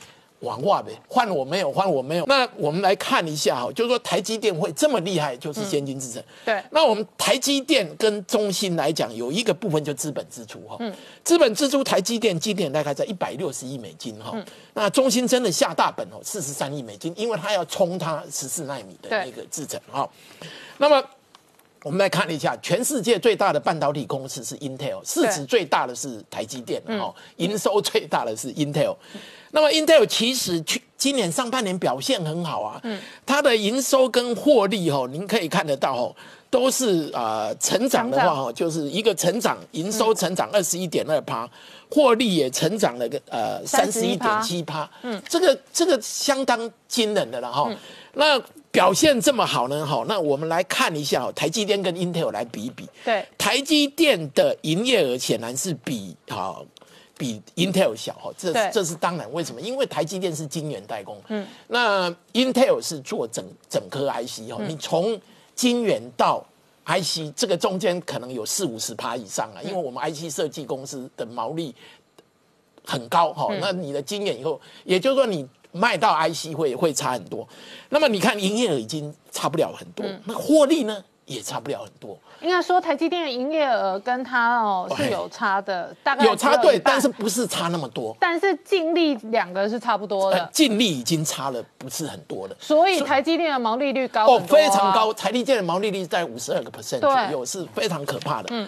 玩话呗，换我没有，换我没有。那我们来看一下哈，就是说台积电会这么厉害，就是先进制程。对。那我们台积电跟中芯来讲，有一个部分就资本支出哈。嗯。资本支出台积电今年大概在一百六十亿美金哈。嗯。那中芯真的下大本哦，四十三亿美金，因为它要冲它十四纳米的那个制程哈。那么我们来看一下，全世界最大的半导体公司是 Intel，市值最大的是台积电哦，营收最大的是 Intel。那么，Intel 其实去今年上半年表现很好啊，嗯，它的营收跟获利哦，您可以看得到哦，都是啊成长的话哦，就是一个成长，营收成长二十一点二趴，获利也成长了个呃三十一点七趴，嗯，这个这个相当惊人的了哈。那表现这么好呢，哈，那我们来看一下台积电跟 Intel 来比一比，对，台积电的营业额显然是比好。比 Intel 小哈，这这是当然。为什么？因为台积电是晶圆代工，嗯，那 Intel 是做整整颗 IC 哈。你从晶圆到 IC 这个中间可能有四五十趴以上啊，因为我们 IC 设计公司的毛利很高哈。那你的晶圆以后，也就是说你卖到 IC 会会差很多。那么你看营业额已经差不了很多，那获利呢也差不了很多。应该说，台积电的营业额跟它哦是有差的，大概有差对，但是不是差那么多。但是净利两个是差不多的，净利已经差了不是很多了。所以台积电的毛利率高哦，非常高。台积电的毛利率在五十二个 percent 左右，是非常可怕的。嗯，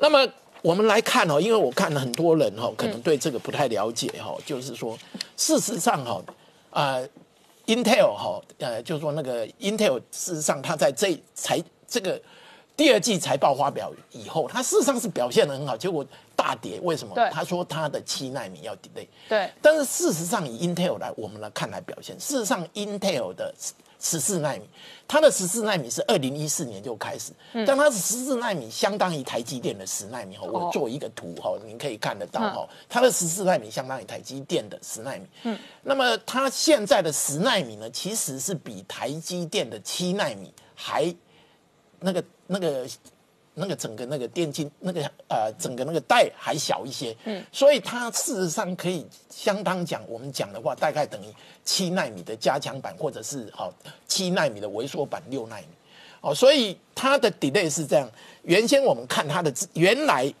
那么我们来看哦，因为我看了很多人哈，可能对这个不太了解哈，就是说，事实上哈，呃，Intel 哈，呃，就是说那个 Intel，事实上它在这才这个。第二季财报发表以后，它事实上是表现的很好，结果大跌。为什么？他说他的七纳米要 delay。对。但是事实上，以 Intel 来我们来看来表现，事实上 Intel 的十四纳米，它的十四纳米是二零一四年就开始，但它是十四纳米相当于台积电的十纳米哈。我做一个图哈，您可以看得到哈，它的十四纳米相当于台积电的十纳米。嗯。那么它现在的十纳米呢，其实是比台积电的七纳米还那个。那个那个整个那个电竞那个呃整个那个带还小一些，嗯，所以它事实上可以相当讲，我们讲的话大概等于七纳米的加强版，或者是好七纳米的微缩版六纳米，哦，所以它的 delay 是这样。原先我们看它的原来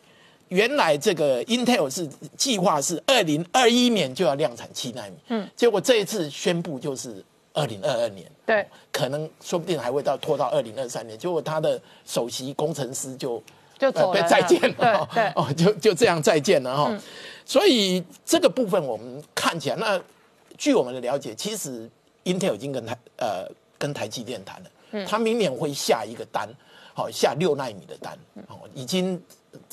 原来这个 Intel 是计划是二零二一年就要量产七纳米，嗯，结果这一次宣布就是。二零二二年，对，可能说不定还会到拖到二零二三年，结果他的首席工程师就就走了，再见了，对，哦，就就这样再见了哈。所以这个部分我们看起来，那据我们的了解，其实 Intel 已经跟台呃跟台积电谈了，嗯，他明年会下一个单，好下六纳米的单，哦，已经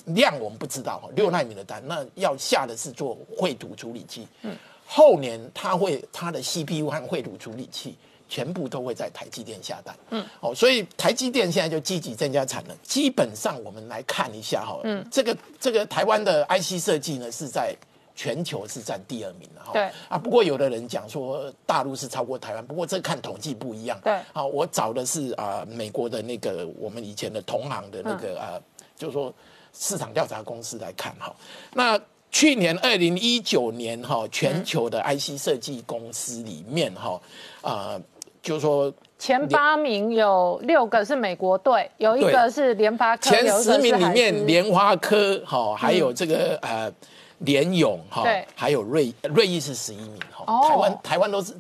量我们不知道哈，六纳米的单，那要下的是做绘图处理器，嗯。后年他会他的 CPU 和绘图处理器全部都会在台积电下单，嗯，哦，所以台积电现在就积极增加产能。基本上我们来看一下哈，嗯，这个这个台湾的 IC 设计呢是在全球是占第二名的哈，对。啊，不过有的人讲说大陆是超过台湾，不过这看统计不一样，对，好，我找的是啊美国的那个我们以前的同行的那个啊，就是说市场调查公司来看哈，那。去年二零一九年哈，全球的 IC 设计公司里面哈，啊，就是说前八名有六个是美国队，有一个是联发科，前十名里面联发科哈，还有这个呃联勇哈，还有瑞瑞意是十一名哈，台湾台湾都是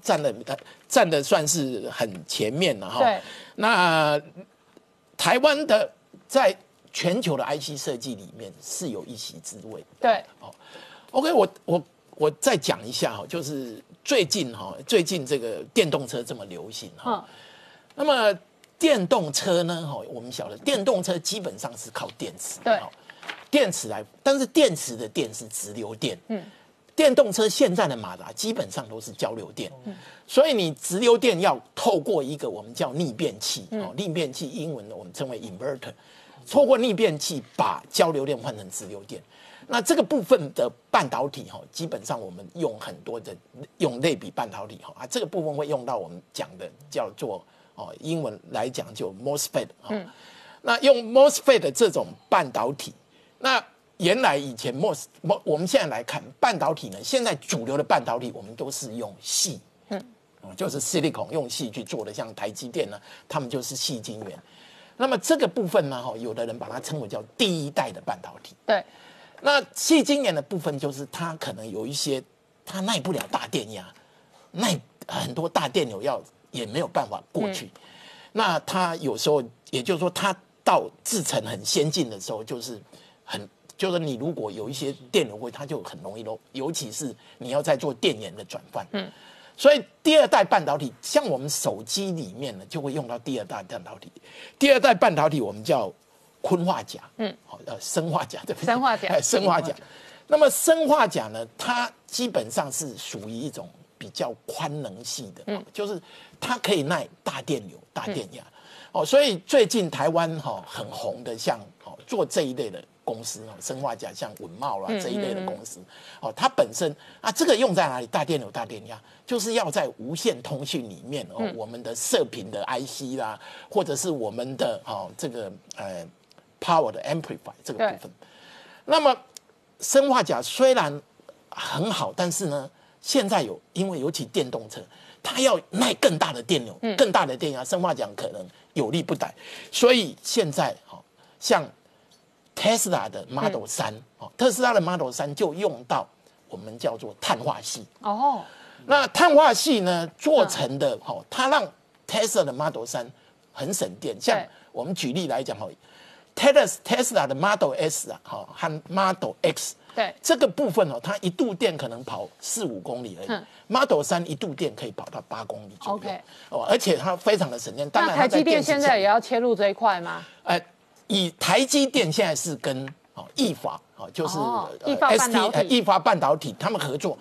占的占的算是很前面了哈。对，那台湾的在。全球的 IC 设计里面是有一席之位。对，哦，OK，我我我再讲一下哈，就是最近哈，最近这个电动车这么流行哈，那么电动车呢哈，我们晓得电动车基本上是靠电池，对，电池来，但是电池的电是直流电，嗯，电动车现在的马达基本上都是交流电，嗯，所以你直流电要透过一个我们叫逆变器，哦，逆变器英文的我们称为 inverter。透过逆变器把交流电换成直流电。那这个部分的半导体哈，基本上我们用很多的用类比半导体哈啊，这个部分会用到我们讲的叫做哦，英文来讲就 MOSFET 哈。那用 MOSFET 的这种半导体，那原来以前 MOS，我们现在来看半导体呢，现在主流的半导体我们都是用细，嗯，就是 silicon 用细去做的，像台积电呢，他们就是细晶圆。那么这个部分呢，哈，有的人把它称为叫第一代的半导体。对。那细晶圆的部分就是它可能有一些它耐不了大电压，耐很多大电流要也没有办法过去。那它有时候，也就是说，它到制成很先进的时候，就是很就是你如果有一些电流会，它就很容易漏，尤其是你要在做电源的转换。嗯。所以第二代半导体，像我们手机里面呢，就会用到第二代半导体。第二代半导体我们叫。坤化钾，嗯，好，呃，砷化钾，对不对？砷化钾，哎，砷化钾。那么砷化钾呢，它基本上是属于一种比较宽能系的，嗯，就是它可以耐大电流、大电压，哦，所以最近台湾哈很红的，像哦做这一类的公司哦，砷化钾像文茂啦这一类的公司，哦，它本身啊，这个用在哪里？大电流、大电压，就是要在无线通讯里面哦，我们的射频的 IC 啦，或者是我们的哦这个呃。Power 的 amplify 这个部分，那么生化钾虽然很好，但是呢，现在有因为尤其电动车，它要耐更大的电流、更大的电压，生化钾可能有利不逮，所以现在哈，像 Tesla 的 Model 三哦，特斯拉的 Model 三就用到我们叫做碳化系。哦，那碳化系呢做成的哈，它让 Tesla 的 Model 三很省电，像我们举例来讲哈。Tesla Tesla 的 Model S 啊，好和 Model X，对这个部分哦，它一度电可能跑四五公里而已。Model 三一度电可以跑到八公里左右。OK，哦，而且它非常的省电。那台积电现在也要切入这一块吗？呃，以台积电现在是跟哦易法哦，就是 ST 易发半导体他们合作，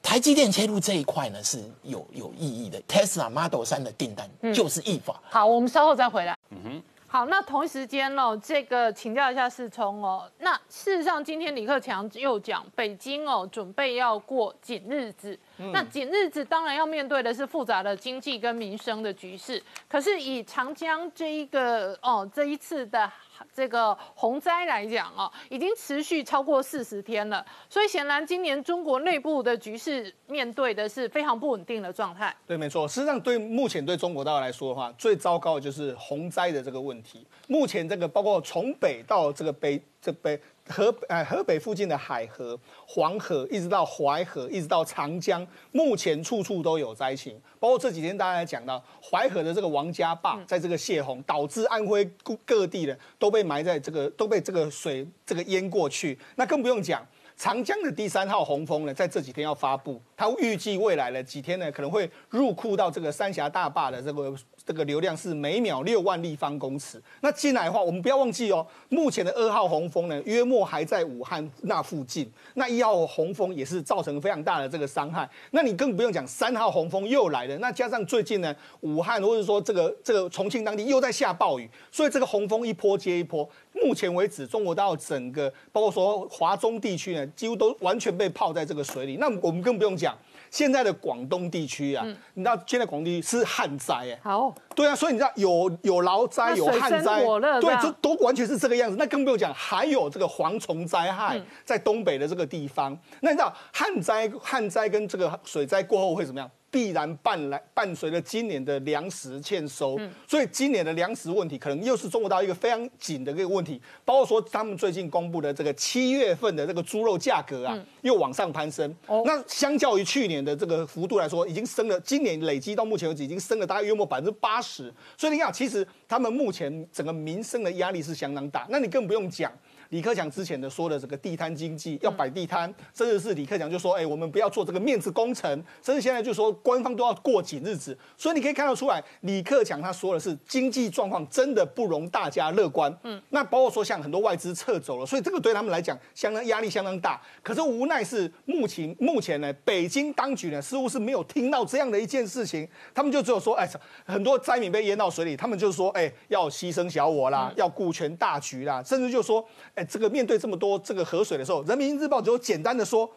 台积电切入这一块呢是有有意义的。Tesla Model 三的订单就是易法。好，我们稍后再回来。嗯哼。好，那同一时间哦，这个请教一下世聪哦。那事实上，今天李克强又讲，北京哦准备要过紧日子。那紧日子当然要面对的是复杂的经济跟民生的局势。可是以长江这一个哦这一次的。这个洪灾来讲哦，已经持续超过四十天了，所以显然今年中国内部的局势面对的是非常不稳定的状态。对，没错。事实上，对目前对中国大陆来说的话，最糟糕的就是洪灾的这个问题。目前这个包括从北到这个北这北。河呃河北附近的海河、黄河，一直到淮河，一直到长江，目前处处都有灾情。包括这几天大家讲到淮河的这个王家坝，在这个泄洪，导致安徽各地的都被埋在这个都被这个水这个淹过去。那更不用讲长江的第三号洪峰呢，在这几天要发布，它预计未来的几天呢，可能会入库到这个三峡大坝的这个。这个流量是每秒六万立方公尺。那进来的话，我们不要忘记哦，目前的二号洪峰呢，约莫还在武汉那附近。那一号洪峰也是造成非常大的这个伤害。那你更不用讲三号洪峰又来了。那加上最近呢，武汉或者说这个这个重庆当地又在下暴雨，所以这个洪峰一波接一波。目前为止，中国大陆整个包括说华中地区呢，几乎都完全被泡在这个水里。那我们更不用讲。现在的广东地区啊，你知道现在广东地区是旱灾哎，好，对啊，所以你知道有有涝灾有旱灾，对，这都完全是这个样子。那更不用讲，还有这个蝗虫灾害在东北的这个地方。那你知道旱灾旱灾跟这个水灾过后会怎么样？必然伴来伴随着今年的粮食欠收，所以今年的粮食问题可能又是中国到一个非常紧的一个问题。包括说他们最近公布的这个七月份的这个猪肉价格啊，又往上攀升。那相较于去年的这个幅度来说，已经升了，今年累积到目前为止已经升了大概约莫百分之八十。所以你看，其实他们目前整个民生的压力是相当大。那你更不用讲。李克强之前的说的这个地摊经济要摆地摊，甚至是李克强就说，哎，我们不要做这个面子工程，甚至现在就说官方都要过紧日子，所以你可以看得出来，李克强他说的是经济状况真的不容大家乐观。嗯，那包括说像很多外资撤走了，所以这个对他们来讲相当压力相当大。可是无奈是目前目前呢，北京当局呢似乎是没有听到这样的一件事情，他们就只有说，哎，很多灾民被淹到水里，他们就是说，哎，要牺牲小我啦，要顾全大局啦，甚至就说，哎，这个面对这么多这个河水的时候，人民日报只有简单的说，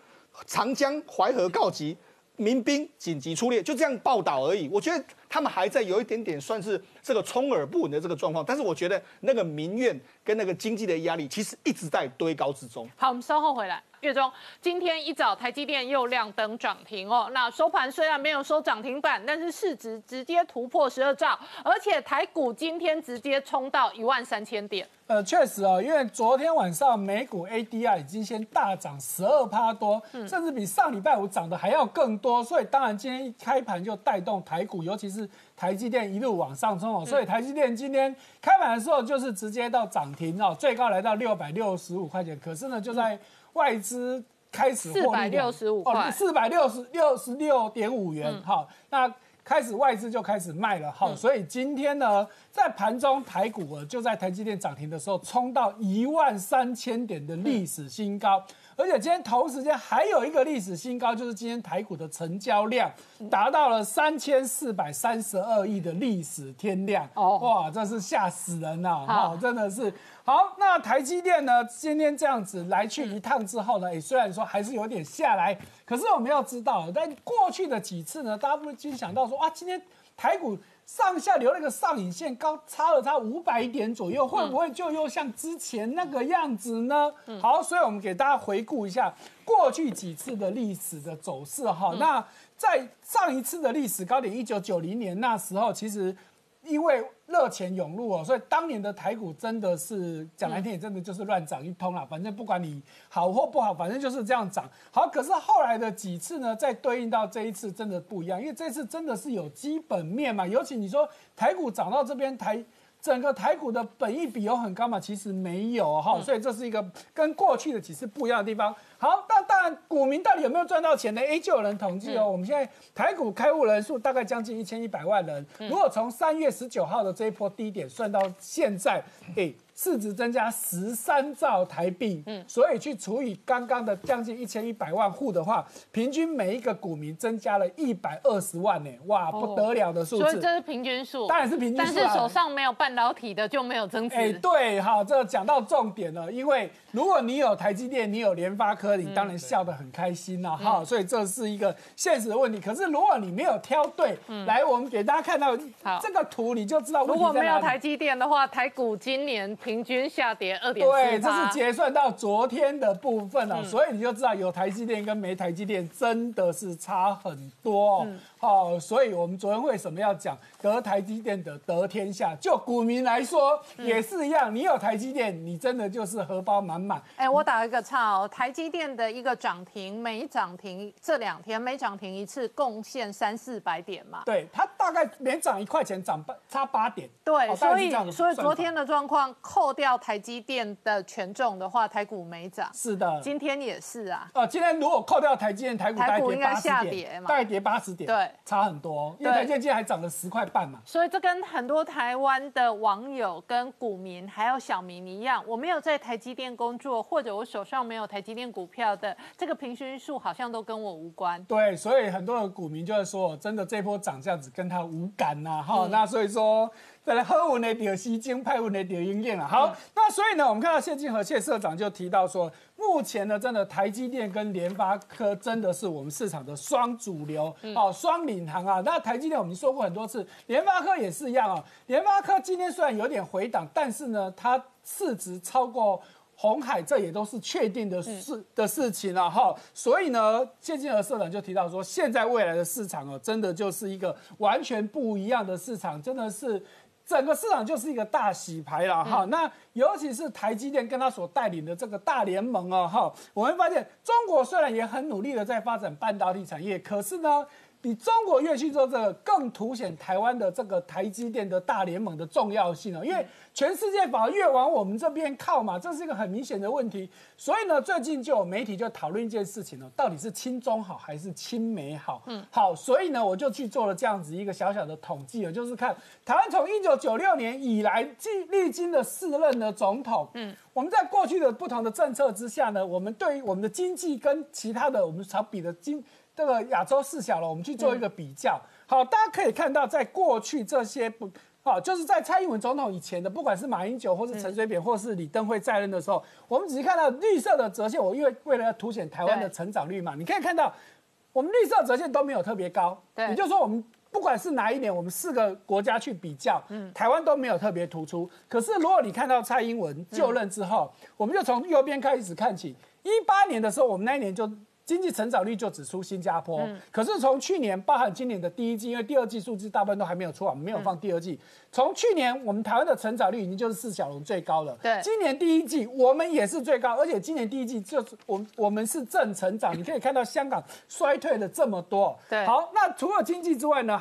长江淮河告急。民兵紧急出列，就这样报道而已。我觉得他们还在有一点点算是这个充耳不闻的这个状况，但是我觉得那个民怨跟那个经济的压力其实一直在堆高之中。好，我们稍后回来。月中今天一早台积电又亮灯涨停哦，那收盘虽然没有收涨停板，但是市值直接突破十二兆，而且台股今天直接冲到一万三千点。呃，确实哦，因为昨天晚上美股 ADR 已经先大涨十二趴多，甚至比上礼拜五涨的还要更多，所以当然今天一开盘就带动台股，尤其是台积电一路往上冲哦，所以台积电今天开盘的时候就是直接到涨停哦，最高来到六百六十五块钱，可是呢就在外资开始获利六十五块，四百六十六十六点五元，好，那。开始外资就开始卖了，好，所以今天呢，在盘中台股就在台积电涨停的时候冲到一万三千点的历史新高。而且今天同时间还有一个历史新高，就是今天台股的成交量达到了三千四百三十二亿的历史天量。哦，哇，这是吓死人了！哈，真的是好。那台积电呢，今天这样子来去一趟之后呢，也虽然说还是有点下来，可是我们要知道，在过去的几次呢，大家不禁想到说，啊，今天台股。上下留那个上影线高差了差五百点左右，会不会就又像之前那个样子呢？好，所以我们给大家回顾一下过去几次的历史的走势哈。那在上一次的历史高点一九九零年那时候，其实。因为热钱涌入哦，所以当年的台股真的是讲难听也真的就是乱涨一通啦。反正不管你好或不好，反正就是这样涨。好，可是后来的几次呢，再对应到这一次真的不一样，因为这次真的是有基本面嘛。尤其你说台股涨到这边台。整个台股的本益比有很高嘛？其实没有哈，所以这是一个跟过去的几次不一样的地方。好，那当然股民到底有没有赚到钱呢？哎，就有人统计哦，我们现在台股开户人数大概将近一千一百万人。如果从三月十九号的这一波低点算到现在，哎。市值增加十三兆台币，嗯，所以去除以刚刚的将近一千一百万户的话，平均每一个股民增加了一百二十万呢，哇，不得了的数字。所以这是平均数，当然是平均数。但是手上没有半导体的就没有增值。哎，对，好，这讲到重点了，因为如果你有台积电，你有联发科，你当然笑得很开心了，哈，所以这是一个现实的问题。可是如果你没有挑对，来，我们给大家看到这个图，你就知道。如果没有台积电的话，台股今年。平均下跌二点对，这是结算到昨天的部分了，所以你就知道有台积电跟没台积电真的是差很多。好，所以我们昨天为什么要讲得台积电的得天下？就股民来说也是一样，你有台积电，你真的就是荷包满满。哎，我打一个岔哦，台积电的一个涨停，每涨停这两天每涨停一次，贡献三四百点嘛。对，它大概每涨一块钱，涨八差八点。对，所以所以昨天的状况，扣掉台积电的权重的话，台股没涨。是的，今天也是啊。哦，今天如果扣掉台积电，台股台股应该下跌嘛，大概跌八十点。对。差很多，因为台积电还涨了十块半嘛。所以这跟很多台湾的网友、跟股民还有小民一样，我没有在台积电工作，或者我手上没有台积电股票的，这个平均数好像都跟我无关。对，所以很多的股民就会说，真的这波涨这样子跟他无感呐，哈。那所以说。再来喝文的点吸金，派文的点应验了。好，那所以呢，我们看到谢金河谢社长就提到说，目前呢，真的台积电跟联发科真的是我们市场的双主流，哦，双领航啊。那台积电我们说过很多次，联发科也是一样啊。联发科今天虽然有点回档，但是呢，它市值超过红海，这也都是确定的事的事情了哈。所以呢，谢金河社长就提到说，现在未来的市场哦，真的就是一个完全不一样的市场，真的是。整个市场就是一个大洗牌了哈，那尤其是台积电跟他所带领的这个大联盟啊哈，我们发现中国虽然也很努力的在发展半导体产业，可是呢。你中国越去做这个，更凸显台湾的这个台积电的大联盟的重要性哦。因为全世界反而越往我们这边靠嘛，这是一个很明显的问题。所以呢，最近就有媒体就讨论一件事情哦，到底是亲中好还是亲美好？嗯，好，所以呢，我就去做了这样子一个小小的统计哦，就是看台湾从一九九六年以来，历历经了四任的总统，嗯，我们在过去的不同的政策之下呢，我们对于我们的经济跟其他的我们常比的经。这个亚洲四小龙，我们去做一个比较。好，大家可以看到，在过去这些不好，就是在蔡英文总统以前的，不管是马英九，或是陈水扁，或是李登辉在任的时候，我们只是看到绿色的折线。我因为为了要凸显台湾的成长率嘛，你可以看到，我们绿色折线都没有特别高。对，也就是说，我们不管是哪一年，我们四个国家去比较，嗯，台湾都没有特别突出。可是如果你看到蔡英文就任之后，我们就从右边开始看起，一八年的时候，我们那一年就。经济成长率就只出新加坡，可是从去年包含今年的第一季，因为第二季数字大部分都还没有出来，没有放第二季。从去年我们台湾的成长率已经就是四小龙最高了。对，今年第一季我们也是最高，而且今年第一季就是我我们是正成长。你可以看到香港衰退了这么多。对，好，那除了经济之外呢？